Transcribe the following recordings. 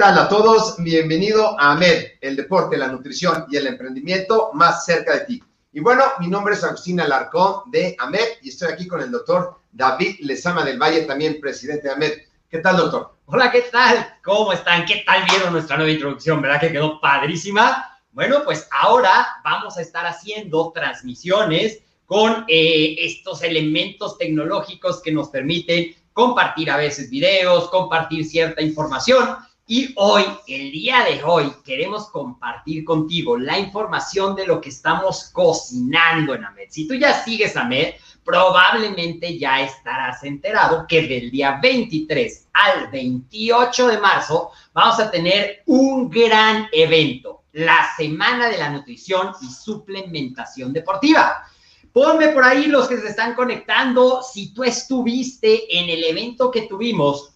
Hola, ¿qué tal a todos? Bienvenido a AMED, el deporte, la nutrición y el emprendimiento más cerca de ti. Y bueno, mi nombre es Agustín Alarcón de AMED y estoy aquí con el doctor David Lezama del Valle, también presidente de AMED. ¿Qué tal, doctor? Hola, ¿qué tal? ¿Cómo están? ¿Qué tal vieron nuestra nueva introducción? ¿Verdad que quedó padrísima? Bueno, pues ahora vamos a estar haciendo transmisiones con eh, estos elementos tecnológicos que nos permiten compartir a veces videos, compartir cierta información. Y hoy, el día de hoy, queremos compartir contigo la información de lo que estamos cocinando en AMED. Si tú ya sigues AMED, probablemente ya estarás enterado que del día 23 al 28 de marzo vamos a tener un gran evento, la Semana de la Nutrición y Suplementación Deportiva. Ponme por ahí los que se están conectando si tú estuviste en el evento que tuvimos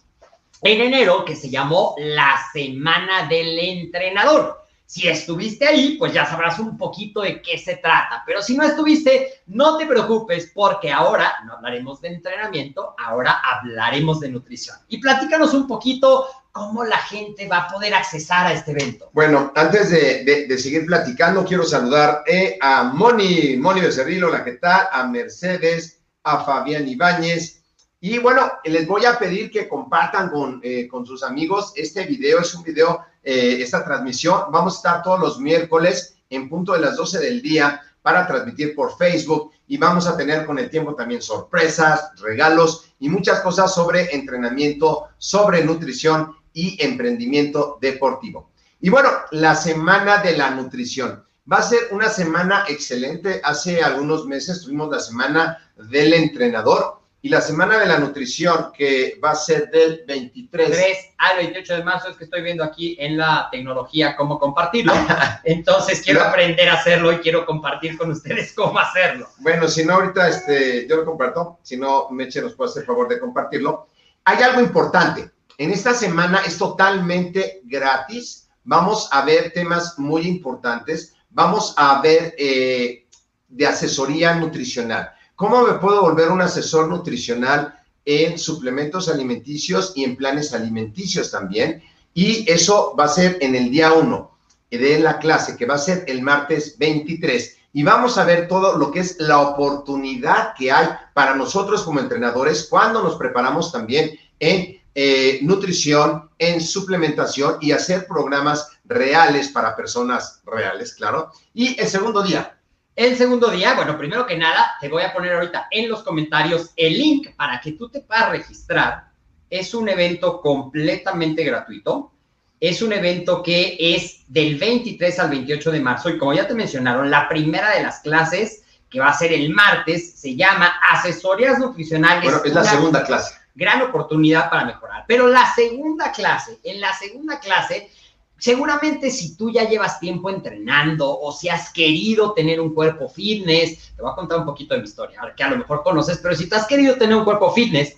en enero que se llamó la Semana del Entrenador. Si estuviste ahí, pues ya sabrás un poquito de qué se trata. Pero si no estuviste, no te preocupes porque ahora no hablaremos de entrenamiento, ahora hablaremos de nutrición. Y platícanos un poquito cómo la gente va a poder accesar a este evento. Bueno, antes de, seguir platicando, quiero saludar eh, a Moni, Moni Becerrilo, la que está, a Mercedes, a Fabián Ibáñez. Y bueno, les voy a pedir que compartan con, eh, con sus amigos este video. Es un video, eh, esta transmisión. Vamos a estar todos los miércoles en punto de las 12 del día para transmitir por Facebook y vamos a tener con el tiempo también sorpresas, regalos y muchas cosas sobre entrenamiento, sobre nutrición y emprendimiento deportivo. Y bueno, la semana de la nutrición. Va a ser una semana excelente. Hace algunos meses tuvimos la semana del entrenador y la semana de la nutrición que va a ser del 23 3 al 28 de marzo es que estoy viendo aquí en la tecnología cómo compartirlo. Entonces quiero aprender a hacerlo y quiero compartir con ustedes cómo hacerlo. Bueno, si no ahorita este, yo lo comparto, si no Meche nos puede hacer favor de compartirlo. Hay algo importante. En esta semana es totalmente gratis. Vamos a ver temas muy importantes. Vamos a ver eh, de asesoría nutricional. ¿Cómo me puedo volver un asesor nutricional en suplementos alimenticios y en planes alimenticios también? Y eso va a ser en el día 1 de la clase, que va a ser el martes 23. Y vamos a ver todo lo que es la oportunidad que hay para nosotros como entrenadores cuando nos preparamos también en eh, nutrición, en suplementación y hacer programas reales para personas reales, claro. Y el segundo día. El segundo día, bueno, primero que nada, te voy a poner ahorita en los comentarios el link para que tú te puedas registrar. Es un evento completamente gratuito. Es un evento que es del 23 al 28 de marzo y como ya te mencionaron, la primera de las clases que va a ser el martes se llama Asesorías Nutricionales. Bueno, es la segunda clase gran oportunidad para mejorar. Pero la segunda clase, en la segunda clase, seguramente si tú ya llevas tiempo entrenando o si has querido tener un cuerpo fitness, te voy a contar un poquito de mi historia, que a lo mejor conoces, pero si tú has querido tener un cuerpo fitness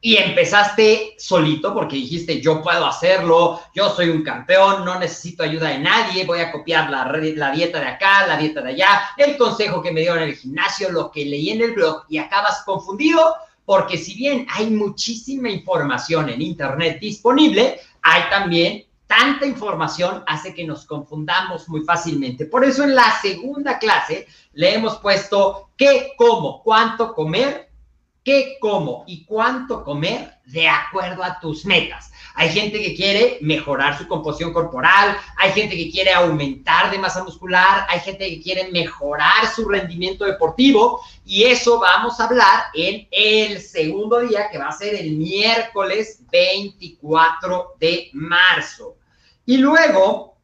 y empezaste solito porque dijiste, yo puedo hacerlo, yo soy un campeón, no necesito ayuda de nadie, voy a copiar la, la dieta de acá, la dieta de allá, el consejo que me dieron en el gimnasio, lo que leí en el blog y acabas confundido porque si bien hay muchísima información en Internet disponible, hay también tanta información hace que nos confundamos muy fácilmente. Por eso en la segunda clase le hemos puesto qué, cómo, cuánto comer, qué, cómo y cuánto comer de acuerdo a tus metas. Hay gente que quiere mejorar su composición corporal, hay gente que quiere aumentar de masa muscular, hay gente que quiere mejorar su rendimiento deportivo y eso vamos a hablar en el segundo día que va a ser el miércoles 24 de marzo. Y luego,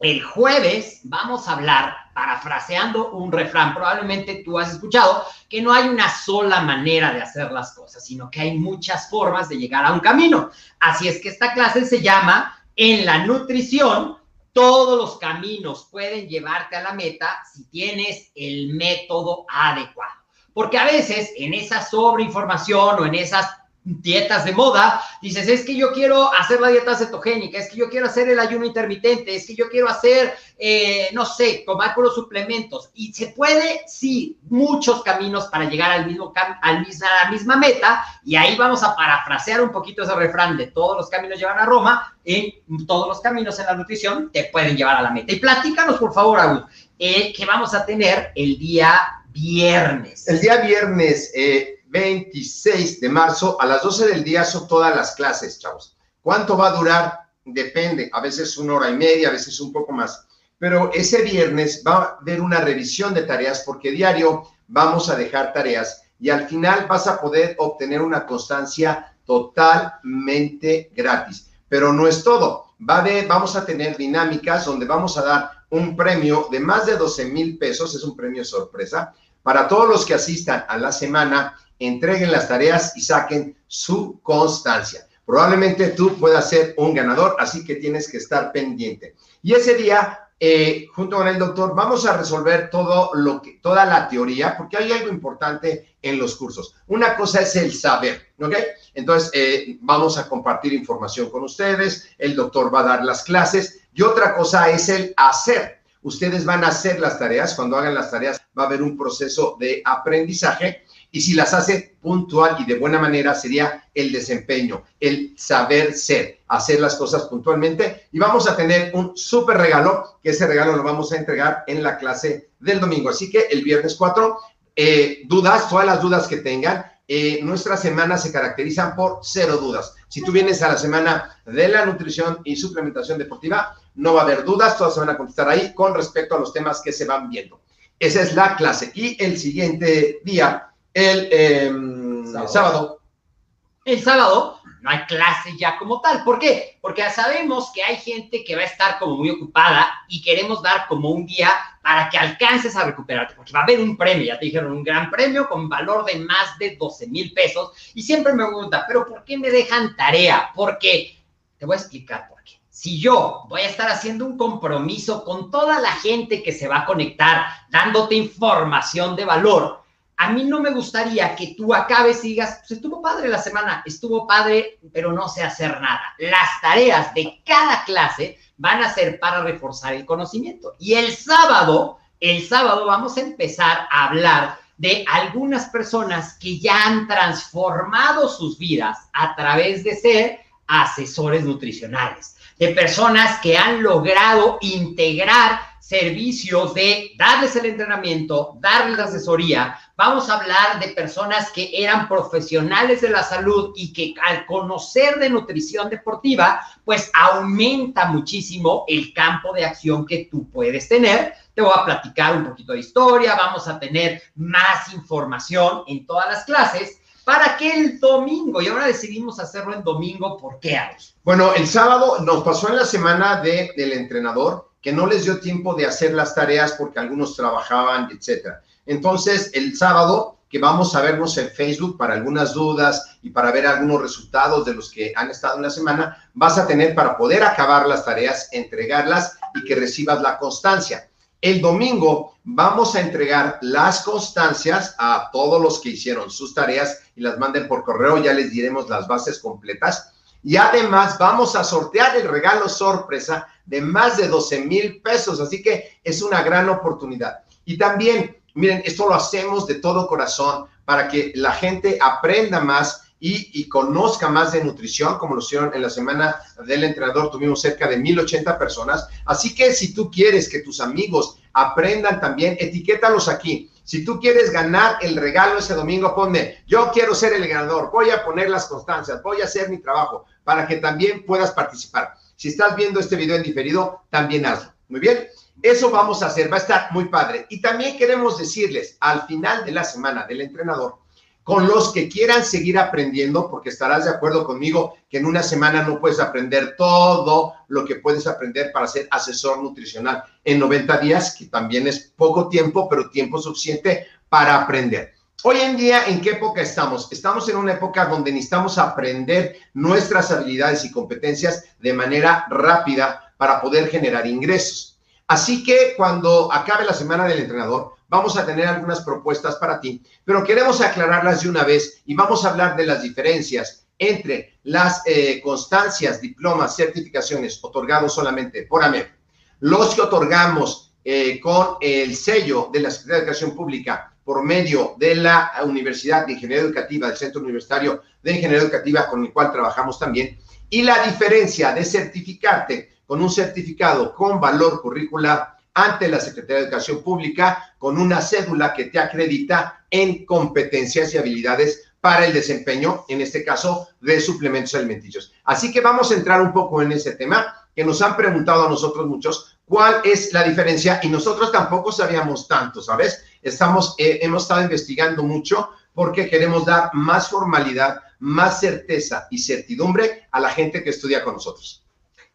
el jueves, vamos a hablar parafraseando un refrán, probablemente tú has escuchado que no hay una sola manera de hacer las cosas, sino que hay muchas formas de llegar a un camino. Así es que esta clase se llama En la nutrición, todos los caminos pueden llevarte a la meta si tienes el método adecuado. Porque a veces en esa sobreinformación o en esas dietas de moda, dices, es que yo quiero hacer la dieta cetogénica, es que yo quiero hacer el ayuno intermitente, es que yo quiero hacer, eh, no sé, tomar los suplementos. Y se puede, sí, muchos caminos para llegar al mismo, al misma, a la misma meta. Y ahí vamos a parafrasear un poquito ese refrán de todos los caminos llevan a Roma, en todos los caminos en la nutrición te pueden llevar a la meta. Y platícanos, por favor, Agus, eh, que vamos a tener el día viernes. El día viernes. Eh, 26 de marzo a las 12 del día son todas las clases, chavos. ¿Cuánto va a durar? Depende, a veces una hora y media, a veces un poco más. Pero ese viernes va a haber una revisión de tareas porque diario vamos a dejar tareas y al final vas a poder obtener una constancia totalmente gratis. Pero no es todo. Va a vamos a tener dinámicas donde vamos a dar un premio de más de 12 mil pesos, es un premio sorpresa, para todos los que asistan a la semana entreguen las tareas y saquen su constancia. Probablemente tú puedas ser un ganador, así que tienes que estar pendiente. Y ese día, eh, junto con el doctor, vamos a resolver todo lo que, toda la teoría, porque hay algo importante en los cursos. Una cosa es el saber, ¿ok? Entonces, eh, vamos a compartir información con ustedes, el doctor va a dar las clases, y otra cosa es el hacer. Ustedes van a hacer las tareas, cuando hagan las tareas va a haber un proceso de aprendizaje y si las hace puntual y de buena manera sería el desempeño, el saber ser, hacer las cosas puntualmente. Y vamos a tener un súper regalo, que ese regalo lo vamos a entregar en la clase del domingo. Así que el viernes 4, eh, dudas, todas las dudas que tengan, eh, nuestras semanas se caracterizan por cero dudas. Si tú vienes a la semana de la nutrición y suplementación deportiva, no va a haber dudas, todas se van a contestar ahí con respecto a los temas que se van viendo. Esa es la clase. Y el siguiente día el em, sábado. El sábado no hay clase ya como tal. ¿Por qué? Porque sabemos que hay gente que va a estar como muy ocupada y queremos dar como un día para que alcances a recuperarte, porque va a haber un premio, ya te dijeron, un gran premio con valor de más de 12 mil pesos. Y siempre me pregunta, ¿pero por qué me dejan tarea? Porque te voy a explicar. Si yo voy a estar haciendo un compromiso con toda la gente que se va a conectar, dándote información de valor, a mí no me gustaría que tú acabes y digas, pues estuvo padre la semana, estuvo padre, pero no sé hacer nada. Las tareas de cada clase van a ser para reforzar el conocimiento. Y el sábado, el sábado vamos a empezar a hablar de algunas personas que ya han transformado sus vidas a través de ser asesores nutricionales, de personas que han logrado integrar servicios de darles el entrenamiento, darles la asesoría. Vamos a hablar de personas que eran profesionales de la salud y que al conocer de nutrición deportiva, pues aumenta muchísimo el campo de acción que tú puedes tener. Te voy a platicar un poquito de historia, vamos a tener más información en todas las clases para que el domingo, y ahora decidimos hacerlo en domingo, ¿por qué, Bueno, el sábado nos pasó en la semana de, del entrenador que no les dio tiempo de hacer las tareas porque algunos trabajaban, etcétera. Entonces, el sábado, que vamos a vernos en Facebook para algunas dudas y para ver algunos resultados de los que han estado en la semana, vas a tener para poder acabar las tareas, entregarlas y que recibas la constancia. El domingo vamos a entregar las constancias a todos los que hicieron sus tareas y las manden por correo, ya les diremos las bases completas. Y además vamos a sortear el regalo sorpresa de más de 12 mil pesos. Así que es una gran oportunidad. Y también, miren, esto lo hacemos de todo corazón para que la gente aprenda más y, conozca más de nutrición, como lo hicieron en la semana del entrenador, tuvimos cerca de 1080 personas. Así que si tú quieres que tus amigos aprendan también, etiquétalos aquí. Si tú quieres ganar el regalo ese domingo, ponme, yo quiero ser el ganador, voy a poner las constancias, voy a hacer mi trabajo para que también puedas participar. Si estás viendo este video en diferido, también hazlo. Muy bien. Eso vamos a hacer, va a estar muy padre. Y también queremos decirles al final de la semana del entrenador, con los que quieran seguir aprendiendo, porque estarás de acuerdo conmigo que en una semana no puedes aprender todo lo que puedes aprender para ser asesor nutricional en 90 días, que también es poco tiempo, pero tiempo suficiente para aprender. Hoy en día, ¿en qué época estamos? Estamos en una época donde necesitamos aprender nuestras habilidades y competencias de manera rápida para poder generar ingresos. Así que cuando acabe la semana del entrenador, vamos a tener algunas propuestas para ti, pero queremos aclararlas de una vez y vamos a hablar de las diferencias entre las eh, constancias, diplomas, certificaciones otorgados solamente por AMEP, los que otorgamos eh, con el sello de la Secretaría de Educación Pública por medio de la Universidad de Ingeniería Educativa, del Centro Universitario de Ingeniería Educativa, con el cual trabajamos también, y la diferencia de certificarte con un certificado con valor curricular ante la Secretaría de Educación Pública con una cédula que te acredita en competencias y habilidades para el desempeño, en este caso, de suplementos alimenticios. Así que vamos a entrar un poco en ese tema que nos han preguntado a nosotros muchos, cuál es la diferencia y nosotros tampoco sabíamos tanto, ¿sabes? Estamos, eh, hemos estado investigando mucho porque queremos dar más formalidad, más certeza y certidumbre a la gente que estudia con nosotros.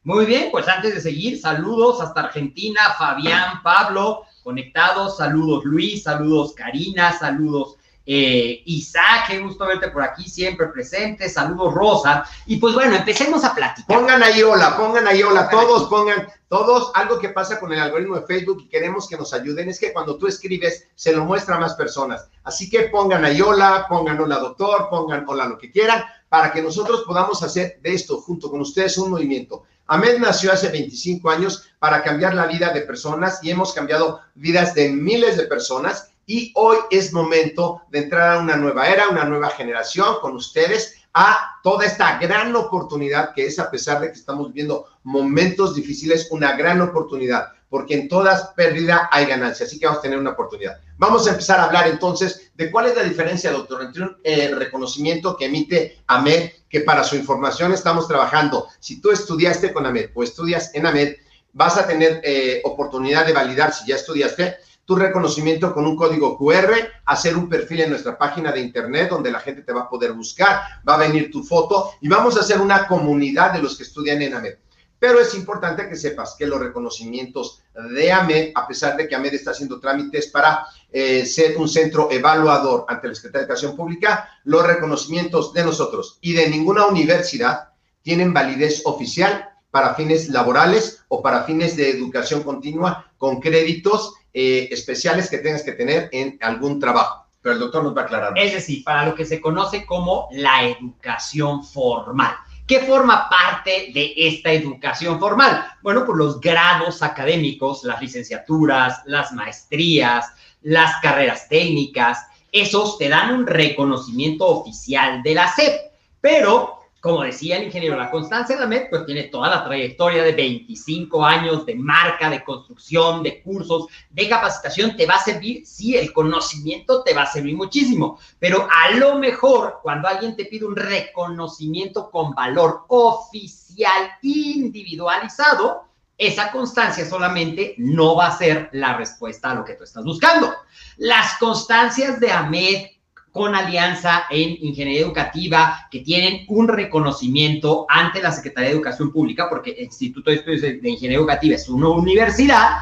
Muy bien, pues antes de seguir, saludos hasta Argentina, Fabián, Pablo, conectados, saludos Luis, saludos Karina, saludos eh, Isaac, qué gusto verte por aquí, siempre presente. Saludos, Rosa. Y pues bueno, empecemos a platicar. Pongan ahí hola, pongan ahí hola, todos pongan, todos. Algo que pasa con el algoritmo de Facebook y queremos que nos ayuden es que cuando tú escribes, se lo muestra a más personas. Así que pongan ahí hola, pongan hola doctor, pongan hola lo que quieran, para que nosotros podamos hacer de esto junto con ustedes un movimiento. Ahmed nació hace 25 años para cambiar la vida de personas y hemos cambiado vidas de miles de personas y hoy es momento de entrar a una nueva era, una nueva generación con ustedes, a toda esta gran oportunidad que es, a pesar de que estamos viviendo momentos difíciles, una gran oportunidad, porque en todas pérdida hay ganancia, así que vamos a tener una oportunidad. Vamos a empezar a hablar entonces de cuál es la diferencia, doctor, entre un eh, reconocimiento que emite AMED, que para su información estamos trabajando. Si tú estudiaste con AMED o estudias en AMED, vas a tener eh, oportunidad de validar si ya estudiaste tu reconocimiento con un código QR, hacer un perfil en nuestra página de internet donde la gente te va a poder buscar, va a venir tu foto y vamos a hacer una comunidad de los que estudian en AMED. Pero es importante que sepas que los reconocimientos de AMED, a pesar de que AMED está haciendo trámites para eh, ser un centro evaluador ante la Secretaría de Educación Pública, los reconocimientos de nosotros y de ninguna universidad tienen validez oficial para fines laborales o para fines de educación continua con créditos eh, especiales que tengas que tener en algún trabajo. Pero el doctor nos va a aclarar. Es decir, para lo que se conoce como la educación formal. ¿Qué forma parte de esta educación formal? Bueno, por los grados académicos, las licenciaturas, las maestrías, las carreras técnicas, esos te dan un reconocimiento oficial de la SEP, pero como decía el ingeniero, la constancia de la MED pues tiene toda la trayectoria de 25 años de marca, de construcción, de cursos, de capacitación. Te va a servir, sí, el conocimiento te va a servir muchísimo, pero a lo mejor cuando alguien te pide un reconocimiento con valor oficial individualizado, esa constancia solamente no va a ser la respuesta a lo que tú estás buscando. Las constancias de AMED con alianza en ingeniería educativa que tienen un reconocimiento ante la Secretaría de Educación Pública, porque el Instituto de Ingeniería Educativa es una universidad,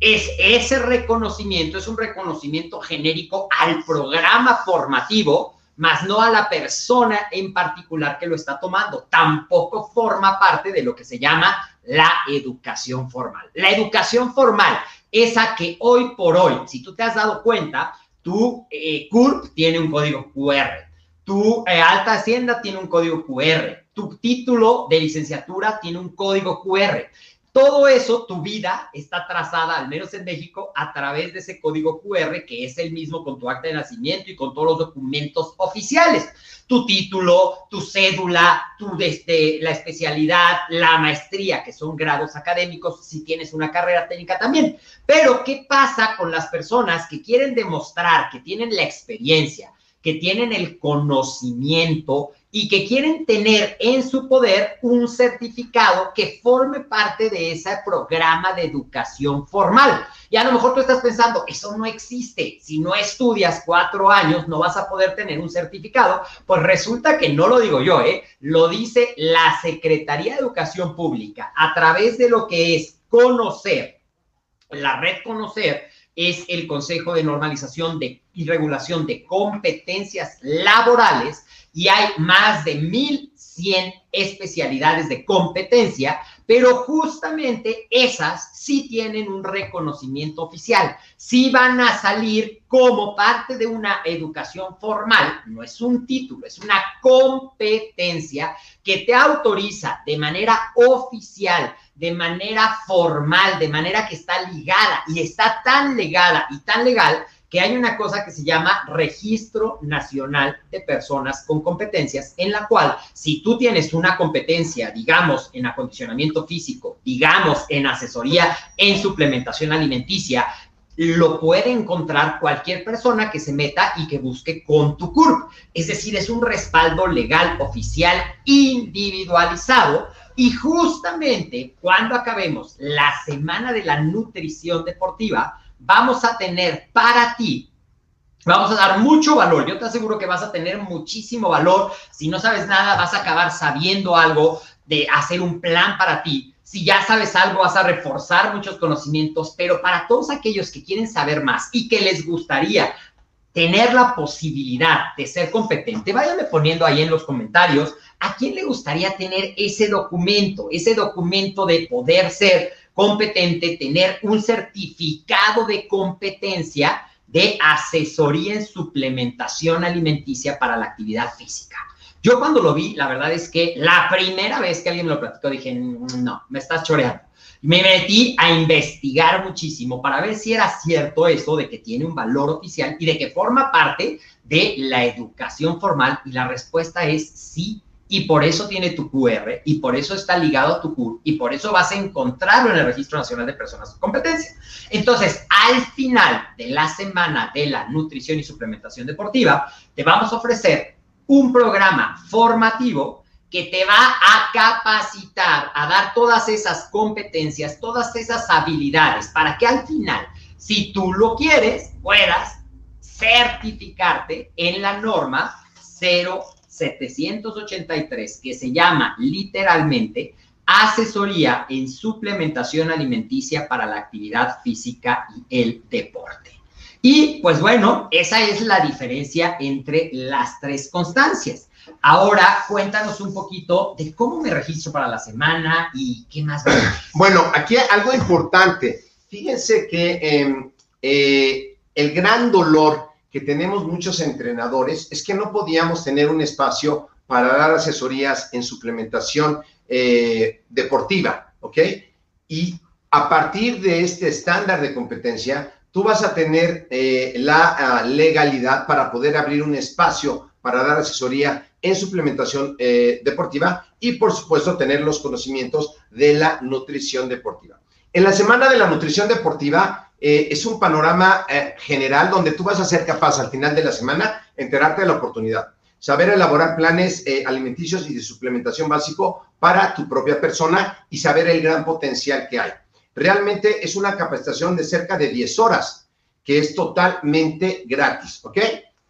es ese reconocimiento, es un reconocimiento genérico al programa formativo, más no a la persona en particular que lo está tomando. Tampoco forma parte de lo que se llama la educación formal. La educación formal, esa que hoy por hoy, si tú te has dado cuenta, tu eh, CURP tiene un código QR. Tu eh, alta hacienda tiene un código QR. Tu título de licenciatura tiene un código QR. Todo eso, tu vida está trazada, al menos en México, a través de ese código QR, que es el mismo con tu acta de nacimiento y con todos los documentos oficiales. Tu título, tu cédula, tu desde, la especialidad, la maestría, que son grados académicos, si tienes una carrera técnica también. Pero, ¿qué pasa con las personas que quieren demostrar que tienen la experiencia, que tienen el conocimiento y que quieren tener en su poder un certificado que forme parte de ese programa de educación formal. Y a lo mejor tú estás pensando, eso no existe. Si no estudias cuatro años, no vas a poder tener un certificado. Pues resulta que no lo digo yo, ¿eh? Lo dice la Secretaría de Educación Pública a través de lo que es conocer, la red conocer es el Consejo de Normalización de, y Regulación de Competencias Laborales y hay más de 100 especialidades de competencia, pero justamente esas sí tienen un reconocimiento oficial, sí van a salir como parte de una educación formal, no es un título, es una competencia que te autoriza de manera oficial, de manera formal, de manera que está ligada y está tan legada y tan legal que hay una cosa que se llama Registro Nacional de Personas con Competencias, en la cual si tú tienes una competencia, digamos, en acondicionamiento físico, digamos, en asesoría, en suplementación alimenticia, lo puede encontrar cualquier persona que se meta y que busque con tu CURP. Es decir, es un respaldo legal oficial individualizado y justamente cuando acabemos la semana de la nutrición deportiva, vamos a tener para ti, vamos a dar mucho valor. Yo te aseguro que vas a tener muchísimo valor. Si no sabes nada, vas a acabar sabiendo algo de hacer un plan para ti. Si ya sabes algo, vas a reforzar muchos conocimientos, pero para todos aquellos que quieren saber más y que les gustaría tener la posibilidad de ser competente, váyanme poniendo ahí en los comentarios a quién le gustaría tener ese documento, ese documento de poder ser competente, tener un certificado de competencia de asesoría en suplementación alimenticia para la actividad física. Yo cuando lo vi, la verdad es que la primera vez que alguien me lo platicó, dije, no, me estás choreando. Me metí a investigar muchísimo para ver si era cierto eso de que tiene un valor oficial y de que forma parte de la educación formal y la respuesta es sí y por eso tiene tu QR y por eso está ligado a tu CUR y por eso vas a encontrarlo en el Registro Nacional de Personas con Competencia. Entonces, al final de la semana de la nutrición y suplementación deportiva, te vamos a ofrecer un programa formativo que te va a capacitar, a dar todas esas competencias, todas esas habilidades, para que al final, si tú lo quieres, puedas certificarte en la norma 0 783, que se llama literalmente Asesoría en Suplementación Alimenticia para la Actividad Física y el Deporte. Y pues bueno, esa es la diferencia entre las tres constancias. Ahora cuéntanos un poquito de cómo me registro para la semana y qué más. Bueno, aquí hay algo importante. Fíjense que em, eh, el gran dolor que tenemos muchos entrenadores es que no podíamos tener un espacio para dar asesorías en suplementación eh, deportiva, ¿ok? Y a partir de este estándar de competencia, tú vas a tener eh, la ah, legalidad para poder abrir un espacio para dar asesoría en suplementación eh, deportiva y, por supuesto, tener los conocimientos de la nutrición deportiva. En la semana de la nutrición deportiva eh, es un panorama eh, general donde tú vas a ser capaz al final de la semana enterarte de la oportunidad, saber elaborar planes eh, alimenticios y de suplementación básico para tu propia persona y saber el gran potencial que hay. Realmente es una capacitación de cerca de 10 horas, que es totalmente gratis, ¿ok?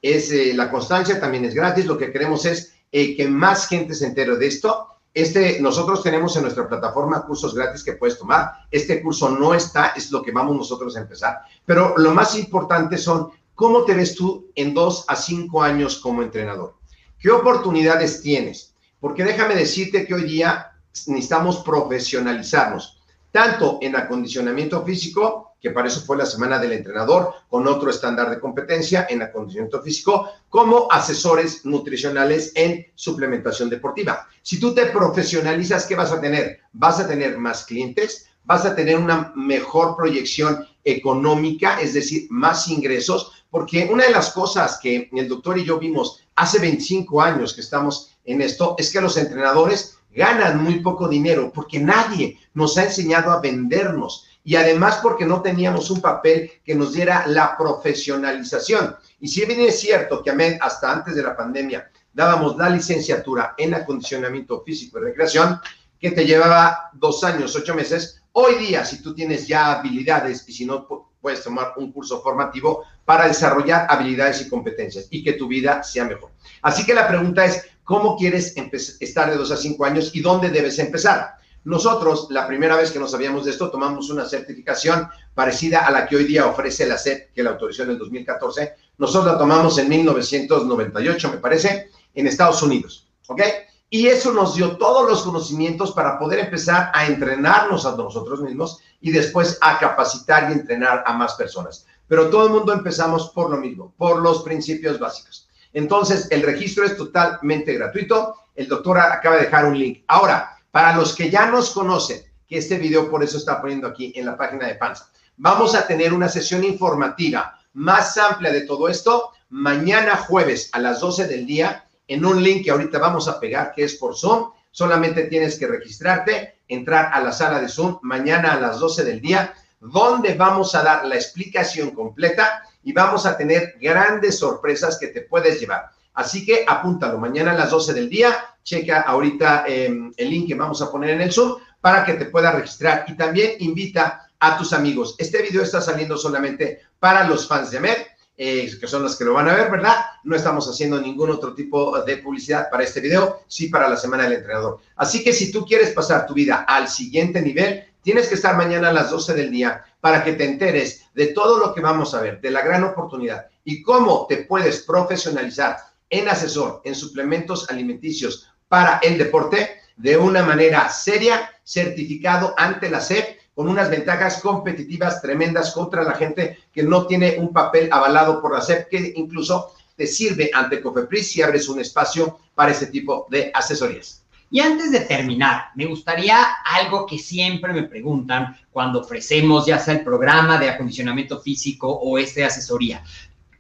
Es, la constancia también es gratis, lo que queremos es que más gente se entere de esto este, nosotros tenemos en nuestra plataforma cursos gratis que puedes tomar. Este curso no está, es lo que vamos nosotros a empezar. Pero lo más importante son cómo te ves tú en dos a cinco años como entrenador. ¿Qué oportunidades tienes? Porque déjame decirte que hoy día necesitamos profesionalizarnos, tanto en acondicionamiento físico que para eso fue la semana del entrenador, con otro estándar de competencia en acondicionamiento físico, como asesores nutricionales en suplementación deportiva. Si tú te profesionalizas, ¿qué vas a tener? Vas a tener más clientes, vas a tener una mejor proyección económica, es decir, más ingresos, porque una de las cosas que el doctor y yo vimos hace 25 años que estamos en esto es que los entrenadores ganan muy poco dinero porque nadie nos ha enseñado a vendernos y además porque no teníamos un papel que nos diera la profesionalización. Y si bien es cierto que hasta antes de la pandemia dábamos la licenciatura en acondicionamiento físico y recreación, que te llevaba dos años, ocho meses, hoy día si tú tienes ya habilidades y si no puedes tomar un curso formativo para desarrollar habilidades y competencias y que tu vida sea mejor. Así que la pregunta es, ¿cómo quieres estar de dos a cinco años y dónde debes empezar? Nosotros, la primera vez que nos sabíamos de esto, tomamos una certificación parecida a la que hoy día ofrece la SED, que la autorizó en el 2014. Nosotros la tomamos en 1998, me parece, en Estados Unidos, ¿ok? Y eso nos dio todos los conocimientos para poder empezar a entrenarnos a nosotros mismos y después a capacitar y entrenar a más personas. Pero todo el mundo empezamos por lo mismo, por los principios básicos. Entonces, el registro es totalmente gratuito. El doctor acaba de dejar un link. Ahora, para los que ya nos conocen, que este video por eso está poniendo aquí en la página de Panza, vamos a tener una sesión informativa más amplia de todo esto mañana jueves a las 12 del día en un link que ahorita vamos a pegar que es por Zoom. Solamente tienes que registrarte, entrar a la sala de Zoom mañana a las 12 del día, donde vamos a dar la explicación completa y vamos a tener grandes sorpresas que te puedes llevar. Así que apúntalo mañana a las 12 del día, checa ahorita em, el link que vamos a poner en el Zoom para que te puedas registrar y también invita a tus amigos. Este video está saliendo solamente para los fans de AMED, eh, que son los que lo van a ver, ¿verdad? No estamos haciendo ningún otro tipo de publicidad para este video, sí para la Semana del Entrenador. Así que si tú quieres pasar tu vida al siguiente nivel, tienes que estar mañana a las 12 del día para que te enteres de todo lo que vamos a ver, de la gran oportunidad y cómo te puedes profesionalizar en asesor, en suplementos alimenticios para el deporte de una manera seria, certificado ante la SEP, con unas ventajas competitivas tremendas contra la gente que no tiene un papel avalado por la SEP, que incluso te sirve ante Cofepris si abres un espacio para ese tipo de asesorías. Y antes de terminar, me gustaría algo que siempre me preguntan cuando ofrecemos ya sea el programa de acondicionamiento físico o este asesoría.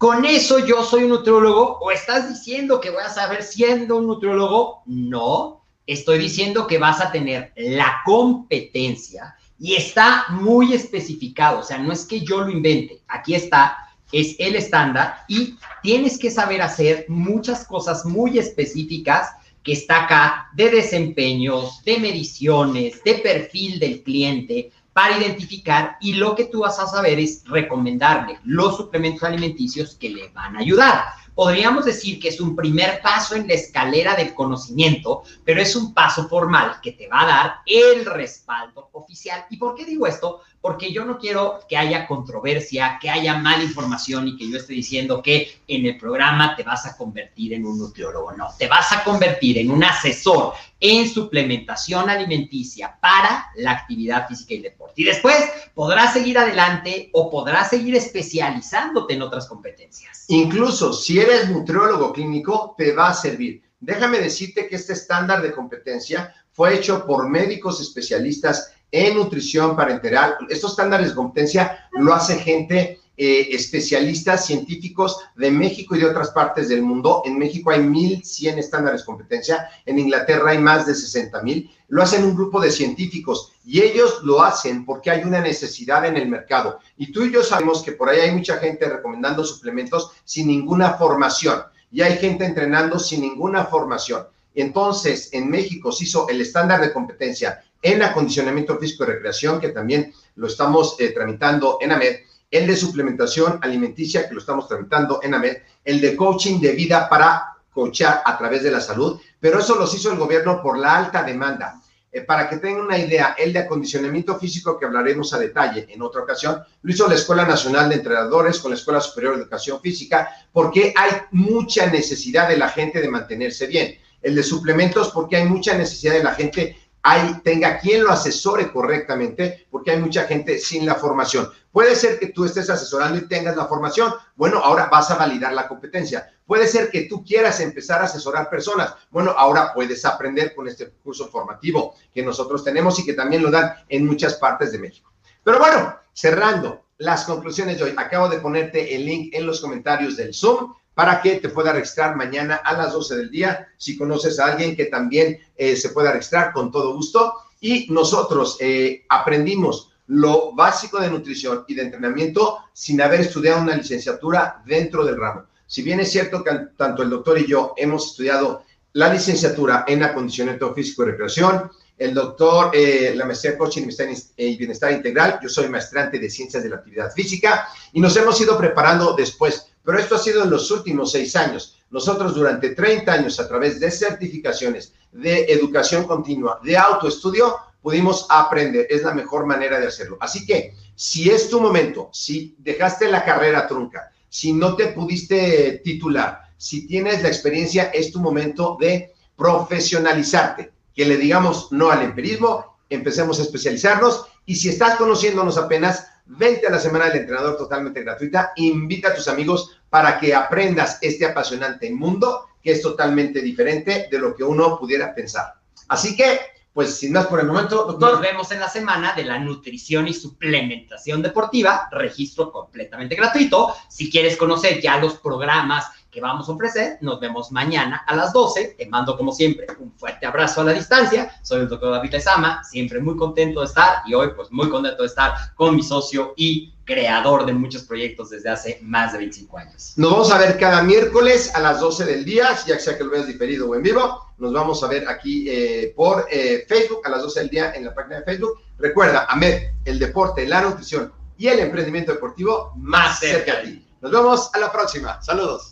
¿Con eso yo soy un nutriólogo o estás diciendo que voy a saber siendo un nutriólogo? No, estoy diciendo que vas a tener la competencia y está muy especificado, o sea, no es que yo lo invente, aquí está, es el estándar y tienes que saber hacer muchas cosas muy específicas que está acá de desempeños, de mediciones, de perfil del cliente, para identificar y lo que tú vas a saber es recomendarle los suplementos alimenticios que le van a ayudar. Podríamos decir que es un primer paso en la escalera del conocimiento, pero es un paso formal que te va a dar el respaldo oficial. ¿Y por qué digo esto? Porque yo no quiero que haya controversia, que haya mala información y que yo esté diciendo que en el programa te vas a convertir en un nutriólogo. No, te vas a convertir en un asesor en suplementación alimenticia para la actividad física y deporte. Y después podrás seguir adelante o podrás seguir especializándote en otras competencias. Incluso si eres nutriólogo clínico, te va a servir. Déjame decirte que este estándar de competencia fue hecho por médicos especialistas en nutrición parenteral. Estos estándares de competencia lo hace gente eh, especialistas científicos de México y de otras partes del mundo. En México hay 1.100 estándares de competencia, en Inglaterra hay más de 60.000. Lo hacen un grupo de científicos y ellos lo hacen porque hay una necesidad en el mercado. Y tú y yo sabemos que por ahí hay mucha gente recomendando suplementos sin ninguna formación y hay gente entrenando sin ninguna formación. Entonces, en México se hizo el estándar de competencia en acondicionamiento físico y recreación, que también lo estamos eh, tramitando en AMED, el de suplementación alimenticia, que lo estamos tramitando en AMED, el de coaching de vida para coachar a través de la salud, pero eso los hizo el gobierno por la alta demanda. Eh, para que tengan una idea, el de acondicionamiento físico que hablaremos a detalle en otra ocasión, lo hizo la Escuela Nacional de Entrenadores con la Escuela Superior de Educación Física, porque hay mucha necesidad de la gente de mantenerse bien. El de suplementos, porque hay mucha necesidad de la gente hay, tenga quien lo asesore correctamente, porque hay mucha gente sin la formación. Puede ser que tú estés asesorando y tengas la formación. Bueno, ahora vas a validar la competencia. Puede ser que tú quieras empezar a asesorar personas. Bueno, ahora puedes aprender con este curso formativo que nosotros tenemos y que también lo dan en muchas partes de México. Pero bueno, cerrando las conclusiones de hoy, acabo de ponerte el link en los comentarios del Zoom para que te pueda registrar mañana a las 12 del día. Si conoces a alguien que también eh, se pueda registrar, con todo gusto. Y nosotros eh, aprendimos lo básico de nutrición y de entrenamiento sin haber estudiado una licenciatura dentro del ramo. Si bien es cierto que tanto el doctor y yo hemos estudiado la licenciatura en acondicionamiento físico y recreación, el doctor, eh, la maestría de coaching y bienestar integral, yo soy maestrante de ciencias de la actividad física y nos hemos ido preparando después pero esto ha sido en los últimos seis años. Nosotros durante 30 años, a través de certificaciones, de educación continua, de autoestudio, pudimos aprender. Es la mejor manera de hacerlo. Así que, si es tu momento, si dejaste la carrera trunca, si no te pudiste titular, si tienes la experiencia, es tu momento de profesionalizarte, que le digamos no al empirismo, empecemos a especializarnos y si estás conociéndonos apenas, vente a la semana del entrenador totalmente gratuita, invita a tus amigos para que aprendas este apasionante mundo que es totalmente diferente de lo que uno pudiera pensar. Así que, pues sin más por el momento, doctor. Nos vemos en la semana de la nutrición y suplementación deportiva, registro completamente gratuito. Si quieres conocer ya los programas que vamos a ofrecer. Nos vemos mañana a las 12. Te mando, como siempre, un fuerte abrazo a la distancia. Soy el doctor David Lezama, siempre muy contento de estar y hoy, pues, muy contento de estar con mi socio y creador de muchos proyectos desde hace más de 25 años. Nos vamos a ver cada miércoles a las 12 del día, ya sea que lo veas diferido o en vivo. Nos vamos a ver aquí eh, por eh, Facebook a las 12 del día en la página de Facebook. Recuerda, AMED, el deporte, la nutrición y el emprendimiento deportivo más cerca de ti. Nos vemos a la próxima. Saludos.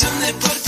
Deportiva.